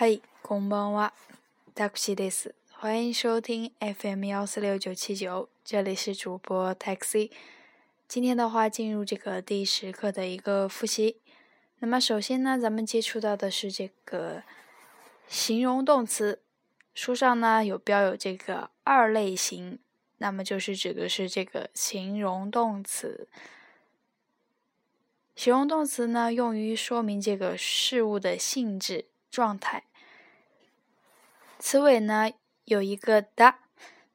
嗨，こんばんは、タクシーです。欢迎收听 FM 幺四六九七九，这里是主播 Taxi。今天的话，进入这个第十课的一个复习。那么首先呢，咱们接触到的是这个形容动词。书上呢有标有这个二类型，那么就是指的是这个形容动词。形容动词呢，用于说明这个事物的性质、状态。 词尾呢有一个的，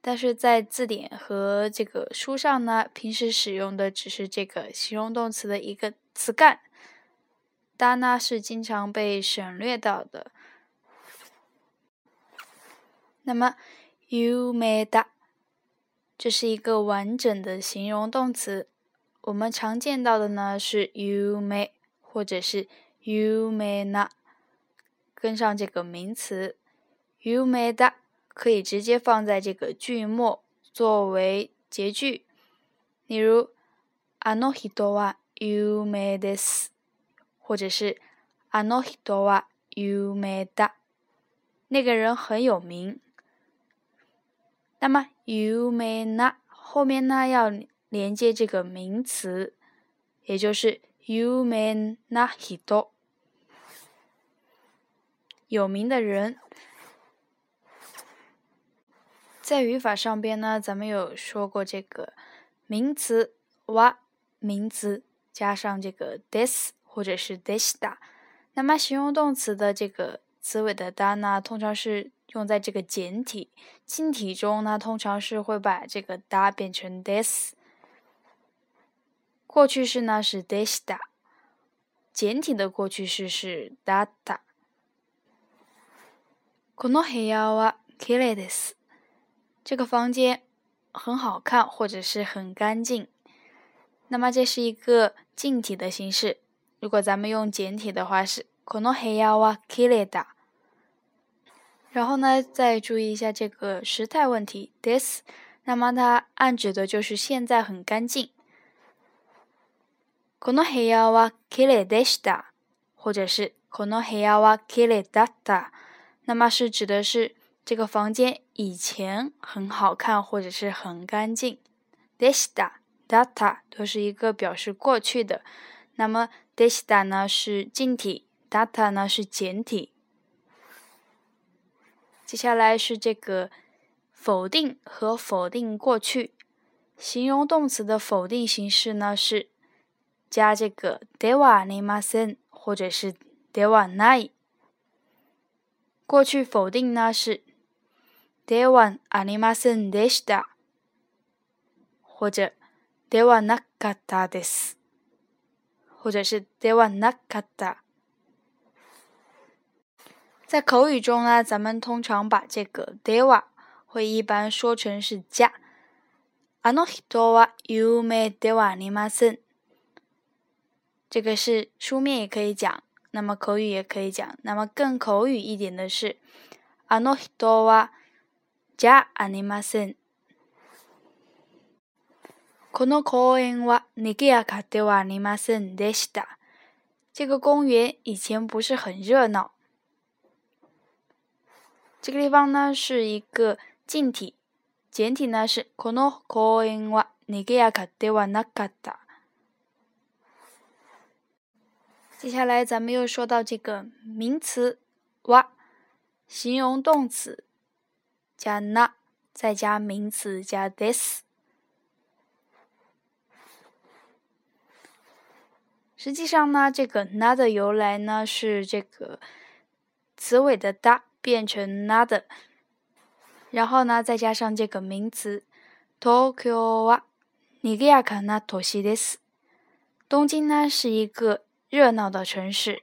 但是在字典和这个书上呢，平时使用的只是这个形容动词的一个词干。哒呢是经常被省略到的。那么有名だ，这是一个完整的形容动词。我们常见到的呢是优 may 或者是有名な，跟上这个名词。有名だ可以直接放在这个句末作为结句，例如あの人は有名です，或者是あの人は有名だ，那个人很有名。那么有名な后面呢要连接这个名词，也就是有名な人，有名的人。 在语法上边呢，咱们有说过这个名词哇，名词加上这个 this 或者是 desta，那么形容动词的这个词尾的哒呢，通常是。用在这个简体、近体中呢，通常是会把这个哒变成 des。过去式呢是 desta，简体的过去式是 data。この部屋は綺麗です。 这个房间很好看，或者是很干净。那么这是一个近体的形式。如果咱们用简体的话是この部屋は綺麗だ。然后呢，再注意一下这个时态问题，this，那么它暗指的就是现在很干净。この部屋は綺麗でした，或者是この部屋は綺麗だった，那么是指的是 这个房间以前很好看或者是很干净。でした、だった都是一个表示过去的，那么でした呢是近体，だった呢是简体。接下来是这个否定和否定过去形容动词的否定形式呢，是加这个ではありません或者是ではない。过去否定呢是 ではありませんでした，或者ではなかったです，或者是ではなかった。在口语中呢，咱们通常把这个 dewa 会一般说成是加。あの人は有名ではありません。这个是书面也可以讲，那么口语也可以讲。那么更口语一点的是，あの人は じゃありません。この公園は賑やかではありませんでした。这个公园以前不是很热闹。这个地方呢是一个近体，简体呢是この公園は賑やかではなかった。接下来咱们又说到这个名词哇，形容动词加な，再加名词加 this。实际上呢，这个な的由来呢是这个词尾的哒。变成 another，然后呢，再加上这个名词 Tokyo は賑やかな都市です。东京呢是一个热闹的城市。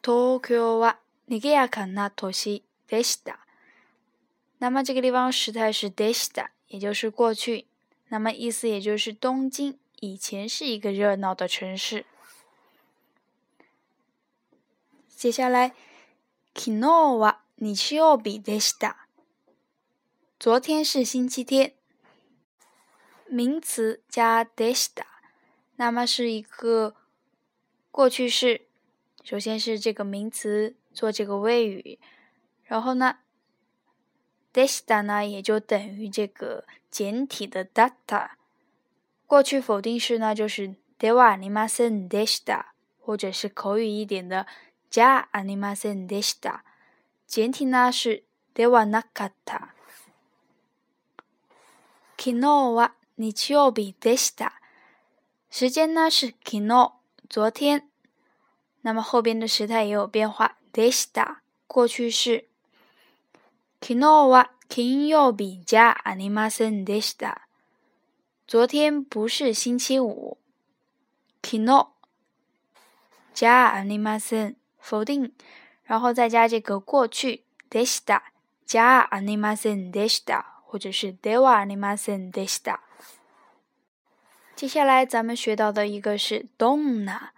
Tokyo は 賑やかな都市でした。那么这个地方时态是でした，也就是过去。那么意思也就是东京以前是一个热闹的城市。接下来，昨日は日曜日でした。昨天是星期天。名词加でした，那么是一个过去式， 首先是这个名词 做这个谓语，然后呢，desta 呢也就等于这个简体的 data。过去否定式呢就是 dewa animasen desta，或者是口语一点的 ja animasen desta。简体呢是 dewa nakata。昨日は日曜日でした。时间呢是昨日，昨天。那么后边的时态也有变化。 でした，过去式。昨日は金曜日じゃありませんでした。昨天不是星期五。昨日じゃありません，否定，然后再加这个过去でした。じゃありませんでした。或者是 dewa animasen desta。接下来咱们学到的一个是 donna，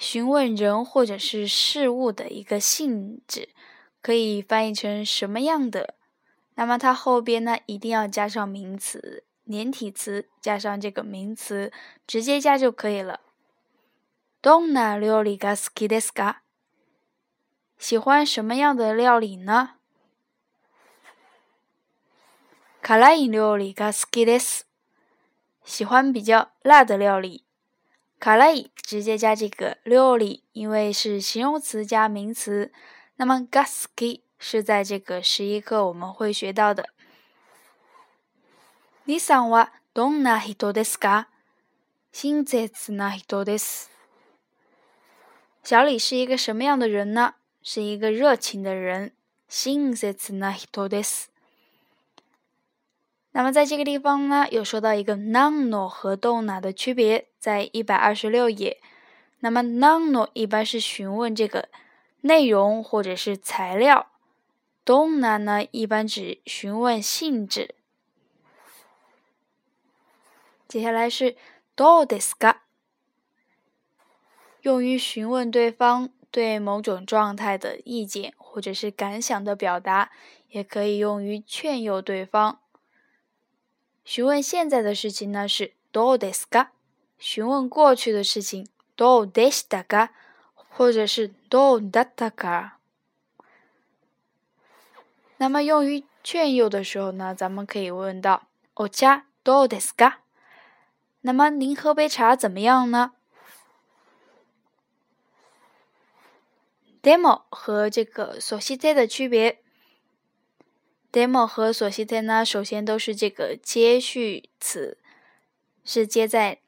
询问人或者是事物的一个性质，可以翻译成什么样的。那么它后边呢，一定要加上名词，连体词加上这个名词，直接加就可以了。donna 料理が好きですか？喜欢什么样的料理呢？辛い料理が好きです。喜欢比较辣的料理。 辛い直接加这个料理，因为是形容词加名词。那么が好き是在这个十一课我们会学到的。你さんはどんな人ですか？親切な人です。小李是一个什么样的人呢？是一个热情的人。親切な人です。 那么在这个地方呢，有说到一个 nano 和 donna 的区别，在一百二十六页。那么 nano 一般是询问这个内容或者是材料，donna 呢一般指询问性质。接下来是 do desu ka，用于询问对方对某种状态的意见或者是感想的表达，也可以用于劝诱对方。询问现在的事情呢是 do desu ka，询问过去的事情 do deshita ka，或者是 do datta。那么用于劝诱的时候呢，咱们可以问到 ocha do desu ka？那么您喝杯茶怎么样呢？demo 和这个现在在的区别。Demo 和索西特呢，首先都是这个接续词，是接在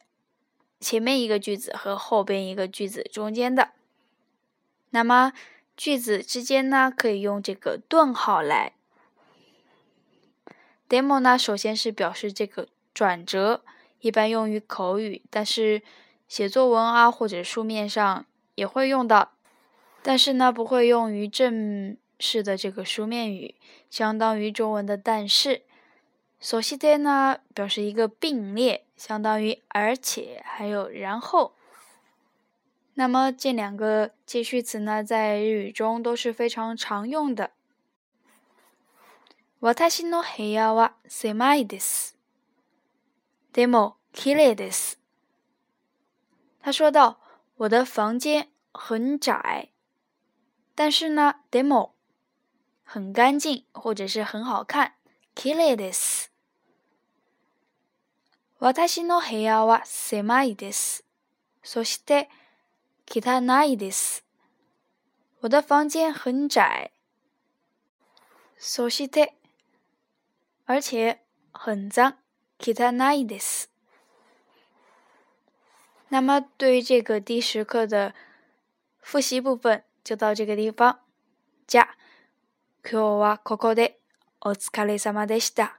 前面一个句子和后边一个句子中间的。那么句子之间呢，可以用这个顿号来。demo 呢，首先是表示这个转折，一般用于口语，但是写作文啊或者书面上也会用到，但是呢，不会用于正。是的，这个书面语相当于中文的“但是”。所西的呢，表示一个并列，相当于而且还有然后。那么这两个接续词呢，在日语中都是非常常用的。私の部屋は狭いです。でも綺麗です。他说道：“我的房间很窄，但是呢，でも。” 很干净，或者是很好看。綺麗です。私の部屋は狭いです。そして汚いです。我的房间很窄。そして而且很脏。汚いです。那么对于这个第十课的复习部分就到这个地方。 今日はここでお疲れ様でした。